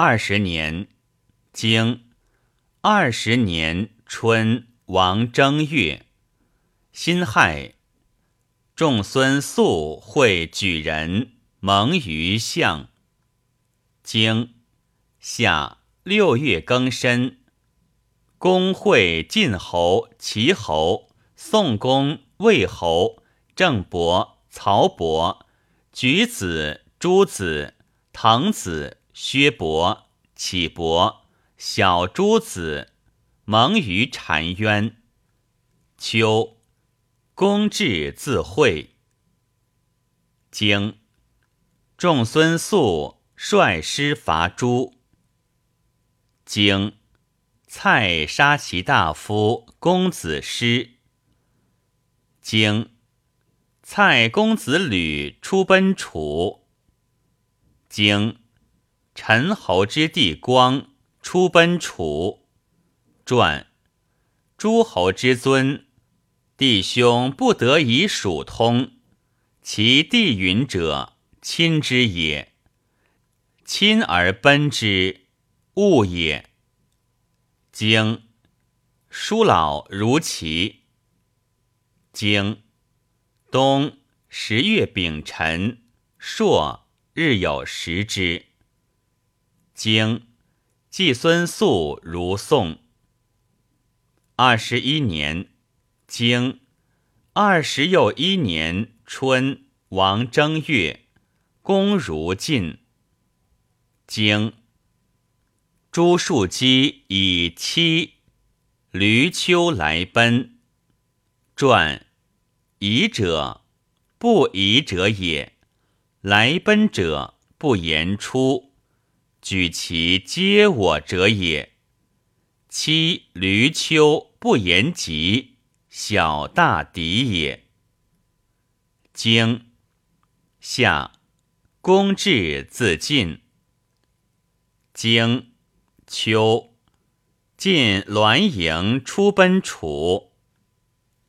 二十年，经二十年春王正月，辛亥，仲孙宿会举人，蒙于相。经夏六月庚申，公会晋侯、齐侯、宋公、魏侯、郑伯、曹伯、举子、诸子、滕子。薛伯、启伯、小诸子蒙于澶渊。秋，公至自会。经，仲孙宿率师伐诸。经，蔡杀其大夫公子师。经，蔡公子吕出奔楚。经。陈侯之弟光出奔楚，传诸侯之尊，弟兄不得以属通，其弟允者亲之也。亲而奔之，物也。经叔老如齐。经冬十月丙辰，朔日有食之。经，季孙宿如宋。二十一年，经二十又一年春，王正月，公如晋。经，朱树基以妻闾丘来奔。传，疑者不疑者也，来奔者不言出。举其皆我者也。妻闾丘不言疾，小大敌也。经夏，公至自尽。经秋，晋栾盈出奔楚。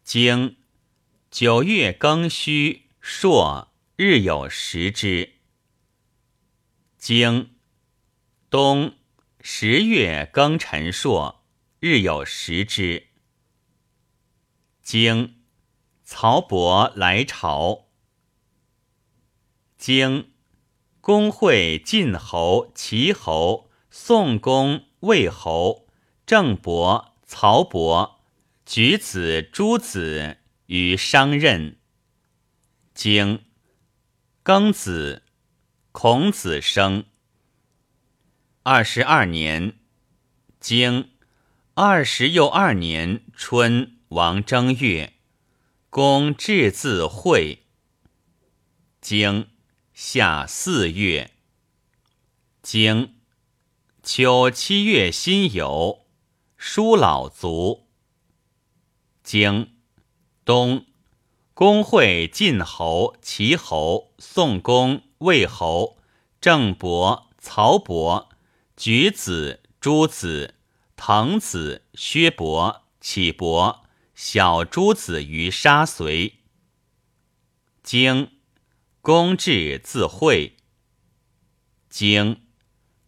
经九月庚戌朔，日有食之。经冬十月庚辰朔，日有食之。经曹伯来朝。经公会晋侯、齐侯、宋公、魏侯、郑伯、曹伯、举子、诸子与商任。经庚子，孔子生。二十二年，经二十又二年春，王正月，公至自会。经夏四月，经秋七月辛酉，叔老卒。经冬，公会晋侯、齐侯、宋公、魏侯、郑伯、曹伯。举子、诸子、滕子、薛伯、启伯、小诸子于沙随。经公至自会。经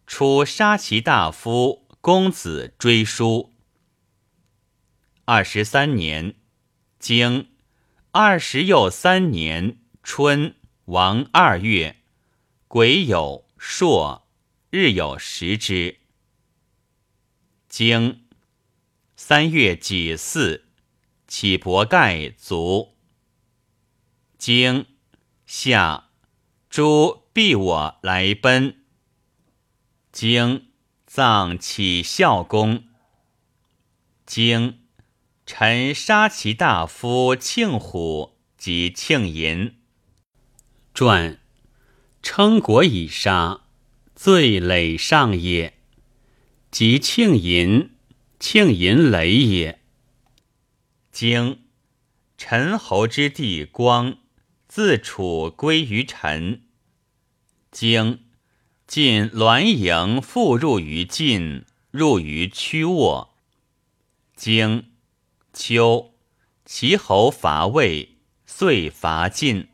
出杀其大夫公子追书。二十三年，经二十又三年春，王二月，癸酉朔。日有食之。经三月己巳，启伯盖卒。经夏，诸必我来奔。经葬启孝公。经臣杀其大夫庆虎及庆寅。传称国以杀。罪累上也，即庆吟，庆吟累也。经陈侯之弟光自楚归于陈。经晋栾盈复入于晋，入于曲沃。经秋，齐侯伐魏，遂伐晋。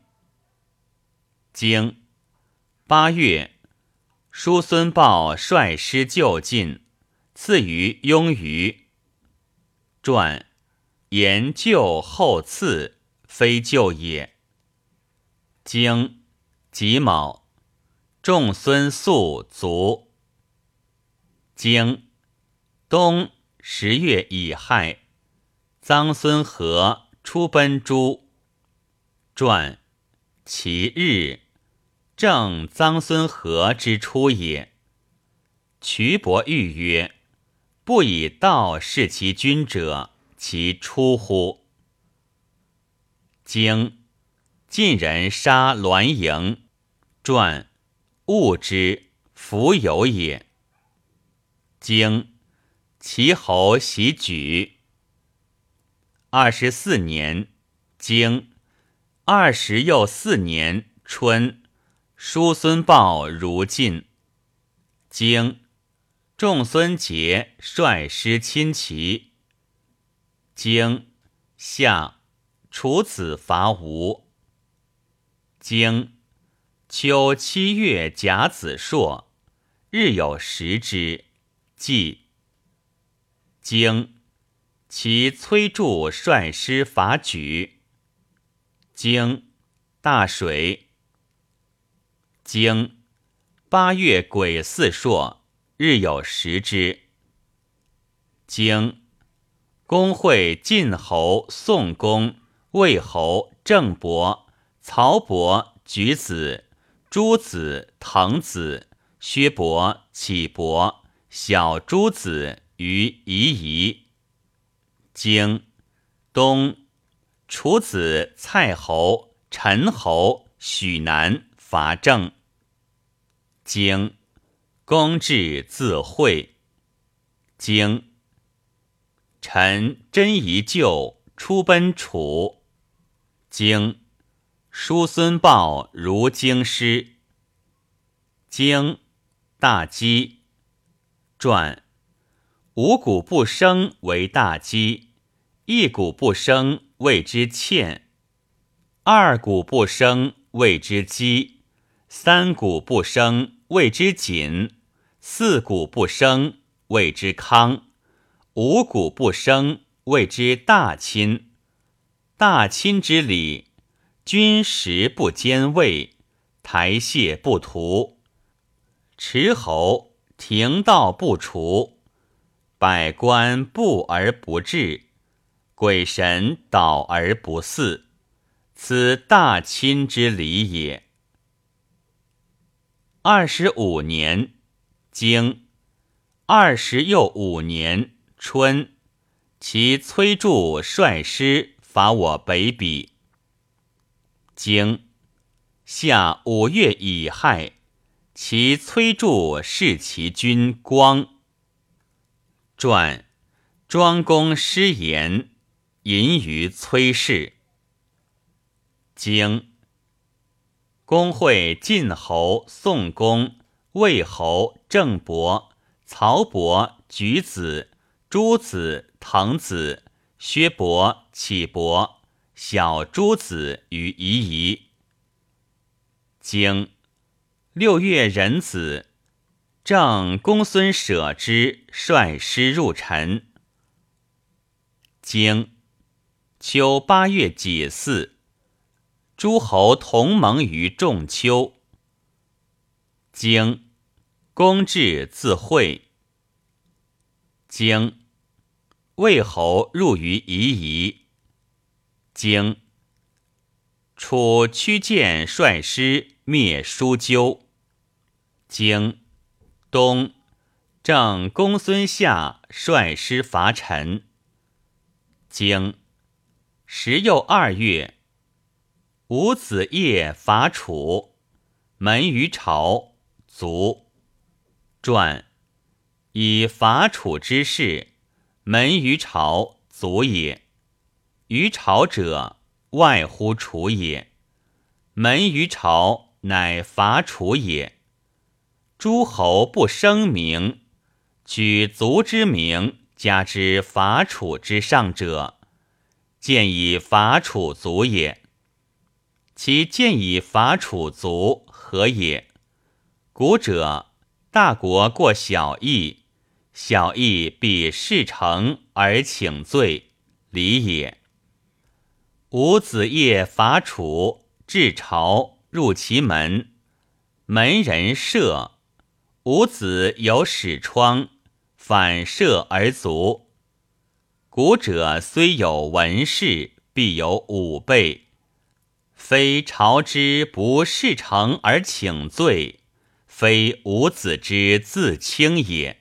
经八月。叔孙豹率师就近，赐于雍于。传言救后赐，非救也。经己卯，仲孙宿卒。经冬十月乙亥，臧孙和出奔诸。传其日。正臧孙和之初也。瞿伯玉曰：“不以道事其君者，其出乎？”经晋人杀栾盈，传物之弗有也。经齐侯袭举。二十四年，经二十又四年春。叔孙豹如晋，经仲孙杰率师侵齐。经夏楚子伐吴。经秋七月甲子朔，日有食之。季经其崔杼率师伐莒。经大水。经八月癸巳朔，日有食之。经公会晋侯、宋公、魏侯、郑伯、曹伯、举子、诸子、滕子、薛伯、杞伯、小诸子于夷夷。经东楚子蔡侯、陈侯、许南伐郑。经公至自会。经臣真宜旧出奔楚。经叔孙豹如京师。经大饥。传五谷不生为大饥，一谷不生谓之欠，二谷不生谓之饥，三谷不生。谓之谨，四谷不生；谓之康，五谷不生；谓之大亲。大亲之礼，君食不兼位，台榭不涂，池侯庭道不除，百官不而不治，鬼神祷而不祀，此大亲之礼也。二十五年，经二十又五年春，其崔杼率师伐我北鄙。经夏五月乙亥，其崔杼弑其君光。传庄公失言，淫于崔氏。经。公会晋侯、宋公、魏侯、郑伯、曹伯、举子、诸子、滕子、薛伯、启伯、小诸子于夷夷。经六月壬子，郑公孙舍之率师入陈。经秋八月己巳。诸侯同盟于仲丘。经公至自会。经魏侯入于夷夷。经楚屈建率师灭叔纠。经东郑公孙夏率师伐陈。经时又二月。伍子业伐楚，门于朝，卒。传以伐楚之事，门于朝，卒也。于朝者，外乎楚也。门于朝，乃伐楚也。诸侯不声名，举卒之名，加之伐楚之上者，见以伐楚卒也。其见以伐楚族何也？古者大国过小义，小义必事成而请罪，礼也。吾子夜伐楚，至朝入其门，门人射。吾子有矢疮，反射而卒。古者虽有文士，必有武备，非朝之不事成而请罪，非吾子之自轻也。